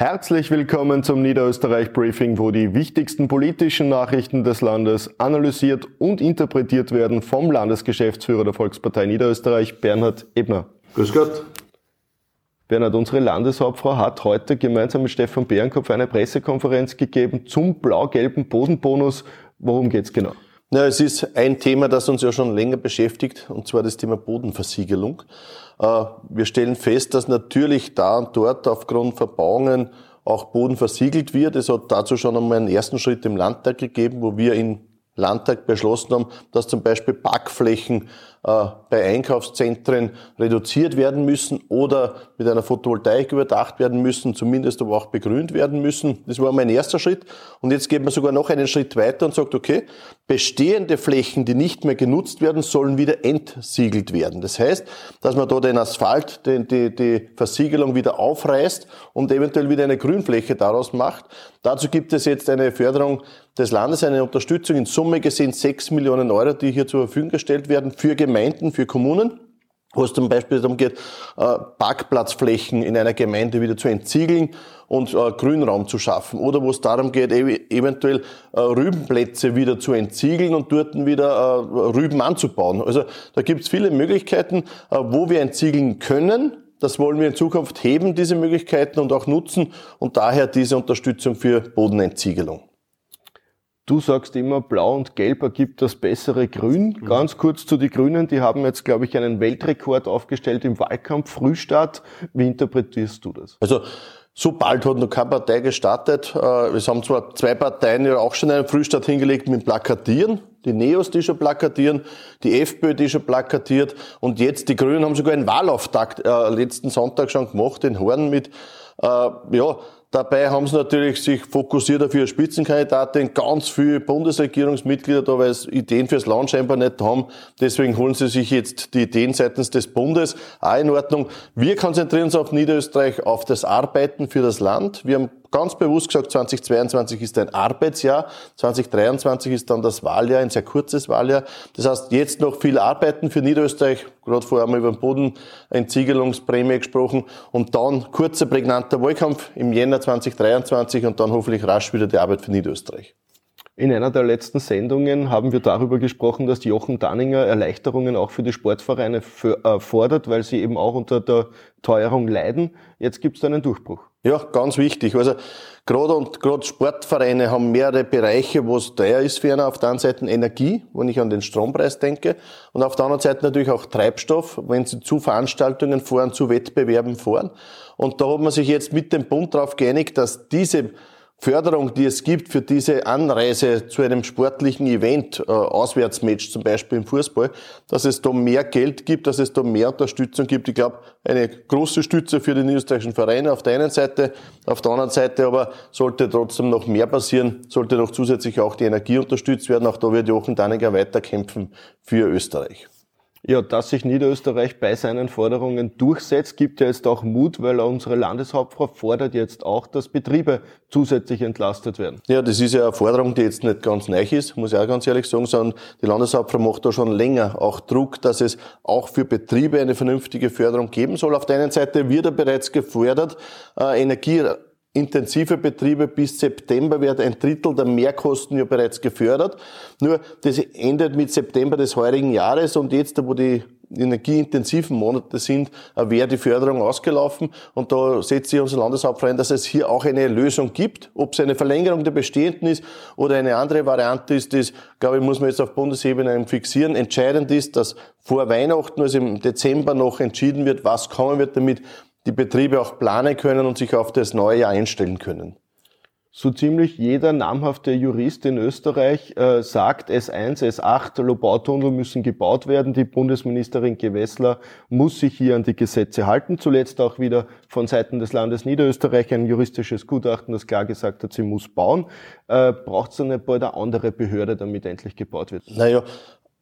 Herzlich willkommen zum Niederösterreich Briefing, wo die wichtigsten politischen Nachrichten des Landes analysiert und interpretiert werden vom Landesgeschäftsführer der Volkspartei Niederösterreich, Bernhard Ebner. Grüß Gott. Bernhard, unsere Landeshauptfrau hat heute gemeinsam mit Stefan Bärenkopf eine Pressekonferenz gegeben zum blau-gelben Bodenbonus. Worum geht's genau? Ja, es ist ein Thema, das uns ja schon länger beschäftigt, und zwar das Thema Bodenversiegelung. Äh, wir stellen fest, dass natürlich da und dort aufgrund Verbauungen auch Boden versiegelt wird. Es hat dazu schon einmal einen ersten Schritt im Landtag gegeben, wo wir in Landtag beschlossen haben, dass zum Beispiel Parkflächen bei Einkaufszentren reduziert werden müssen oder mit einer Photovoltaik überdacht werden müssen, zumindest aber auch begrünt werden müssen. Das war mein erster Schritt. Und jetzt geht man sogar noch einen Schritt weiter und sagt, okay, bestehende Flächen, die nicht mehr genutzt werden, sollen wieder entsiegelt werden. Das heißt, dass man da den Asphalt, die, die, die Versiegelung wieder aufreißt und eventuell wieder eine Grünfläche daraus macht. Dazu gibt es jetzt eine Förderung des Landes, eine Unterstützung in Summe gesehen 6 Millionen Euro, die hier zur Verfügung gestellt werden für Gemeinden, für Kommunen wo es zum Beispiel darum geht, äh, Parkplatzflächen in einer Gemeinde wieder zu entziegeln und äh, Grünraum zu schaffen. Oder wo es darum geht, eventuell äh, Rübenplätze wieder zu entziegeln und dort wieder Rüben anzubauen. Also da gibt es viele Möglichkeiten, wo wir entziegeln können. Das wollen wir in Zukunft heben, diese Möglichkeiten und auch nutzen und daher diese Unterstützung für Bodenentziegelung. Du sagst immer, blau und gelb ergibt das bessere Grün. Mhm. Ganz kurz zu den Grünen, die haben jetzt, glaube ich, einen Weltrekord aufgestellt im Wahlkampf Frühstart. Wie interpretierst du das? Also so bald hat noch keine Partei gestartet. Äh, es haben zwar zwei Parteien ja auch schon einen Frühstart hingelegt mit Plakatieren. Die Neos, die schon plakatieren, die FPÖ, die schon plakatiert und jetzt die Grünen haben sogar einen Wahlauftakt äh, letzten Sonntag schon gemacht, in Horn mit, äh, ja, Dabei haben sie natürlich sich fokussiert auf ihre Spitzenkandidatin, ganz viele Bundesregierungsmitglieder da, weil sie Ideen fürs Land scheinbar nicht haben. Deswegen holen sie sich jetzt die Ideen seitens des Bundes. Auch in Ordnung. Wir konzentrieren uns auf Niederösterreich, auf das Arbeiten für das Land. Wir haben ganz bewusst gesagt, 2022 ist ein Arbeitsjahr, 2023 ist dann das Wahljahr, ein sehr kurzes Wahljahr. Das heißt, jetzt noch viel arbeiten für Niederösterreich, gerade vorher haben wir über den Bodenentziegelungsprämie gesprochen und dann kurzer, prägnanter Wahlkampf im Jänner 2023 und dann hoffentlich rasch wieder die Arbeit für Niederösterreich. In einer der letzten Sendungen haben wir darüber gesprochen, dass Jochen Danninger Erleichterungen auch für die Sportvereine fordert, weil sie eben auch unter der Teuerung leiden. Jetzt gibt es einen Durchbruch. Ja, ganz wichtig. Also gerade und gerade Sportvereine haben mehrere Bereiche, wo es teuer ist für einen. Auf der einen Seite Energie, wenn ich an den Strompreis denke, und auf der anderen Seite natürlich auch Treibstoff, wenn sie zu Veranstaltungen fahren, zu Wettbewerben fahren. Und da hat man sich jetzt mit dem Bund darauf geeinigt, dass diese Förderung, die es gibt für diese Anreise zu einem sportlichen Event, äh, Auswärtsmatch zum Beispiel im Fußball, dass es da mehr Geld gibt, dass es da mehr Unterstützung gibt. Ich glaube, eine große Stütze für die niederösterreichischen Vereine auf der einen Seite, auf der anderen Seite aber sollte trotzdem noch mehr passieren, sollte noch zusätzlich auch die Energie unterstützt werden. Auch da wird Jochen Danninger weiterkämpfen für Österreich. Ja, dass sich Niederösterreich bei seinen Forderungen durchsetzt, gibt ja jetzt auch Mut, weil unsere Landeshauptfrau fordert jetzt auch, dass Betriebe zusätzlich entlastet werden. Ja, das ist ja eine Forderung, die jetzt nicht ganz neu ist, muss ich auch ganz ehrlich sagen, sondern die Landeshauptfrau macht da schon länger auch Druck, dass es auch für Betriebe eine vernünftige Förderung geben soll. Auf der einen Seite wird er bereits gefordert, äh, Energie intensive Betriebe bis September wird ein Drittel der Mehrkosten ja bereits gefördert. Nur das endet mit September des heurigen Jahres und jetzt, wo die energieintensiven Monate sind, äh, wäre die Förderung ausgelaufen. Und da setzt sich unser Landeshauptverein, dass es hier auch eine Lösung gibt. Ob es eine Verlängerung der bestehenden ist oder eine andere Variante ist, das, glaube ich, muss man jetzt auf Bundesebene fixieren. Entscheidend ist, dass vor Weihnachten, also im Dezember noch entschieden wird, was kommen wird, damit die Betriebe auch planen können und sich auf das neue Jahr einstellen können. So ziemlich jeder namhafte Jurist in Österreich äh, sagt, S1, S8, Lobautunnel müssen gebaut werden. Die Bundesministerin Gewessler muss sich hier an die Gesetze halten. Zuletzt auch wieder von Seiten des Landes Niederösterreich ein juristisches Gutachten, das klar gesagt hat, sie muss bauen. Äh, Braucht es eine bald eine andere Behörde, damit endlich gebaut wird? Naja,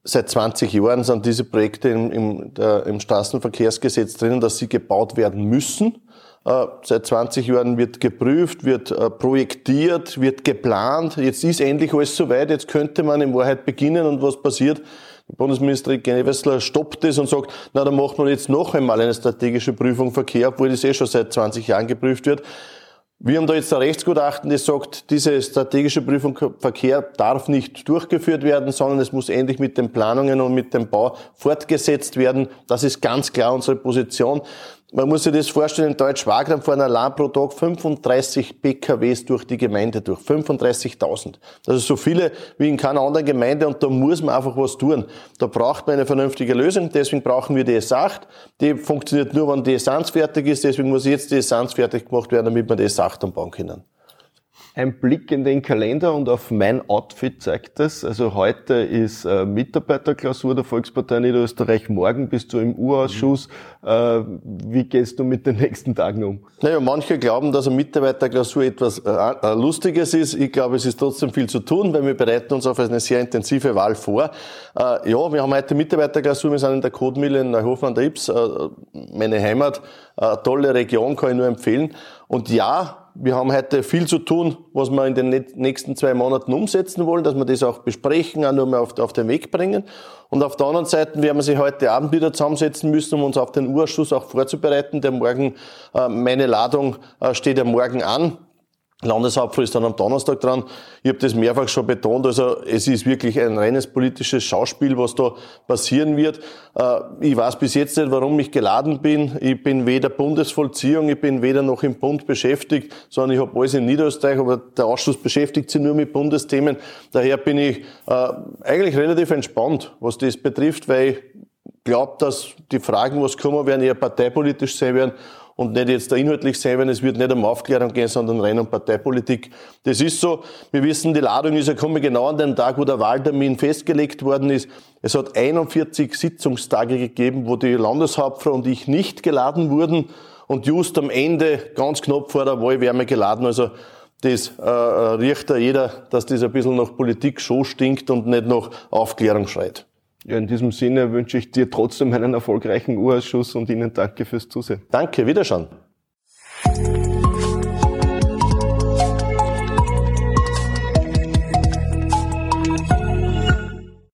Seit 20 Jahren sind diese Projekte im, im, der, im Straßenverkehrsgesetz drinnen, dass sie gebaut werden müssen. Äh, seit 20 Jahren wird geprüft, wird äh, projektiert, wird geplant. Jetzt ist endlich alles soweit. Jetzt könnte man in Wahrheit beginnen. Und was passiert? Die Bundesministerin Gewessler stoppt es und sagt, na, dann macht man jetzt noch einmal eine strategische Prüfung Verkehr, obwohl das eh schon seit 20 Jahren geprüft wird. Wir haben da jetzt ein Rechtsgutachten, das sagt, diese strategische Prüfung Verkehr darf nicht durchgeführt werden, sondern es muss endlich mit den Planungen und mit dem Bau fortgesetzt werden. Das ist ganz klar unsere Position. Man muss sich das vorstellen, in Deutsch-Wagram fahren allein pro Tag 35 PKWs durch die Gemeinde durch. 35.000. Das ist so viele wie in keiner anderen Gemeinde und da muss man einfach was tun. Da braucht man eine vernünftige Lösung, deswegen brauchen wir die S8. Die funktioniert nur, wenn die Essenz fertig ist, deswegen muss jetzt die Essenz fertig gemacht werden, damit wir die S8 dann bauen können. Ein Blick in den Kalender und auf mein Outfit zeigt es. Also heute ist äh, Mitarbeiterklausur der Volkspartei Niederösterreich. Morgen bist du im U-Ausschuss. Mhm. Äh, wie gehst du mit den nächsten Tagen um? Naja, manche glauben, dass eine Mitarbeiterklausur etwas äh, äh, Lustiges ist. Ich glaube, es ist trotzdem viel zu tun, weil wir bereiten uns auf eine sehr intensive Wahl vor. Äh, ja, wir haben heute Mitarbeiterklausur. Wir sind in der Kotmühle in Neuhofen an der Ips, äh, meine Heimat. tolle Region, kann ich nur empfehlen. Und ja, wir haben heute viel zu tun, was wir in den nächsten zwei Monaten umsetzen wollen, dass wir das auch besprechen, auch nur mal auf, auf den Weg bringen. Und auf der anderen Seite werden wir sich heute Abend wieder zusammensetzen müssen, um uns auf den Urschuss auch vorzubereiten. Der morgen, äh, meine Ladung äh, steht ja morgen an. Landeshauptfrau ist dann am Donnerstag dran. Ich habe das mehrfach schon betont. Also es ist wirklich ein reines politisches Schauspiel, was da passieren wird. Äh, ich weiß bis jetzt nicht, warum ich geladen bin. Ich bin weder Bundesvollziehung, ich bin weder noch im Bund beschäftigt, sondern ich habe alles in Niederösterreich, aber der Ausschuss beschäftigt sich nur mit Bundesthemen. Daher bin ich äh, eigentlich relativ entspannt, was das betrifft, weil ich glaube, dass die Fragen, was kommen werden, eher parteipolitisch sein werden und nicht jetzt inhaltlich sein, wenn es wird nicht um Aufklärung gehen, sondern rein um Parteipolitik. Das ist so. Wir wissen, die Ladung ist ja kommen genau an den Tag, wo der Wahltermin festgelegt worden ist. Es hat 41 Sitzungstage gegeben, wo die Landeshauptfrau und ich nicht geladen wurden. Und just am Ende, ganz knapp vor der Wahl, wären wir geladen. Also das äh, äh riecht da jeder, dass das ein bisschen nach Politik schon stinkt und nicht nach Aufklärung schreit. Ja, in diesem Sinne wünsche ich dir trotzdem einen erfolgreichen Urausschuss und Ihnen danke fürs Zusehen. Danke, Wiederschauen.